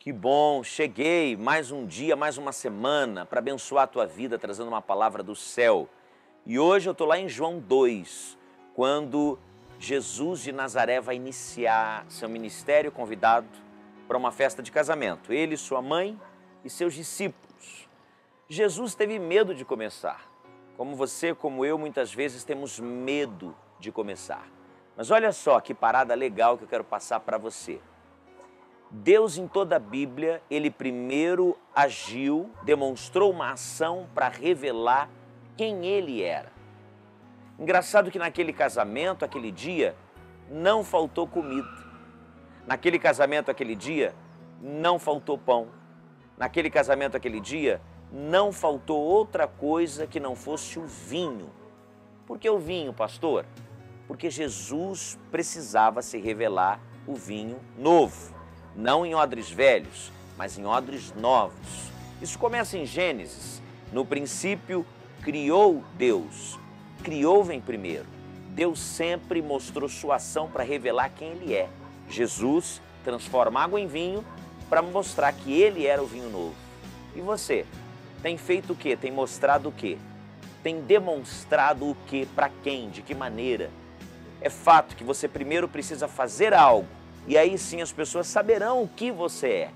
Que bom, cheguei mais um dia, mais uma semana para abençoar a tua vida, trazendo uma palavra do céu. E hoje eu estou lá em João 2, quando Jesus de Nazaré vai iniciar seu ministério convidado para uma festa de casamento. Ele, sua mãe e seus discípulos. Jesus teve medo de começar. Como você, como eu, muitas vezes temos medo de começar. Mas olha só que parada legal que eu quero passar para você. Deus em toda a Bíblia, ele primeiro agiu, demonstrou uma ação para revelar quem ele era. Engraçado que naquele casamento, aquele dia, não faltou comida. Naquele casamento, aquele dia, não faltou pão. Naquele casamento, aquele dia, não faltou outra coisa que não fosse o vinho. Por que o vinho, pastor? Porque Jesus precisava se revelar o vinho novo não em odres velhos, mas em odres novos. Isso começa em Gênesis. No princípio, criou Deus. Criou vem primeiro. Deus sempre mostrou sua ação para revelar quem Ele é. Jesus transforma água em vinho para mostrar que Ele era o vinho novo. E você? Tem feito o quê? Tem mostrado o quê? Tem demonstrado o quê? Para quem? De que maneira? É fato que você primeiro precisa fazer algo e aí sim as pessoas saberão o que você é.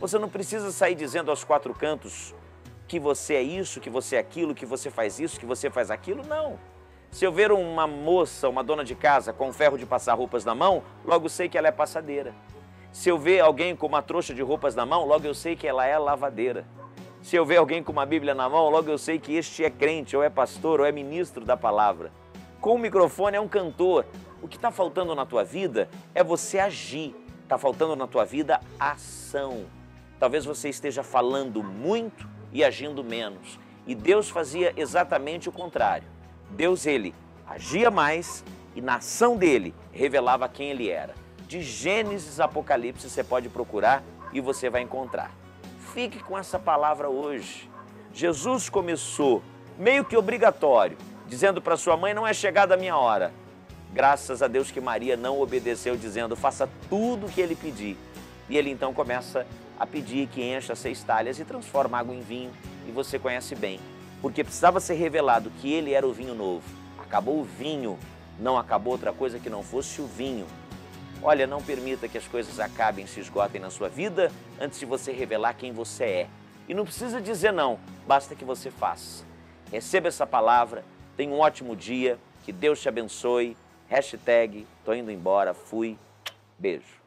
Você não precisa sair dizendo aos quatro cantos que você é isso, que você é aquilo, que você faz isso, que você faz aquilo, não. Se eu ver uma moça, uma dona de casa com um ferro de passar roupas na mão, logo sei que ela é passadeira. Se eu ver alguém com uma trouxa de roupas na mão, logo eu sei que ela é lavadeira. Se eu ver alguém com uma Bíblia na mão, logo eu sei que este é crente, ou é pastor, ou é ministro da palavra. Com o microfone é um cantor, o que está faltando na tua vida é você agir. Está faltando na tua vida ação. Talvez você esteja falando muito e agindo menos. E Deus fazia exatamente o contrário. Deus, ele agia mais e na ação dele revelava quem ele era. De Gênesis Apocalipse você pode procurar e você vai encontrar. Fique com essa palavra hoje. Jesus começou meio que obrigatório, dizendo para sua mãe: Não é chegada a minha hora. Graças a Deus que Maria não obedeceu, dizendo: faça tudo o que ele pedir. E ele então começa a pedir que encha seis talhas e transforma água em vinho. E você conhece bem, porque precisava ser revelado que ele era o vinho novo. Acabou o vinho, não acabou outra coisa que não fosse o vinho. Olha, não permita que as coisas acabem, se esgotem na sua vida antes de você revelar quem você é. E não precisa dizer não, basta que você faça. Receba essa palavra, tenha um ótimo dia, que Deus te abençoe Hashtag tô indo embora, fui. Beijo.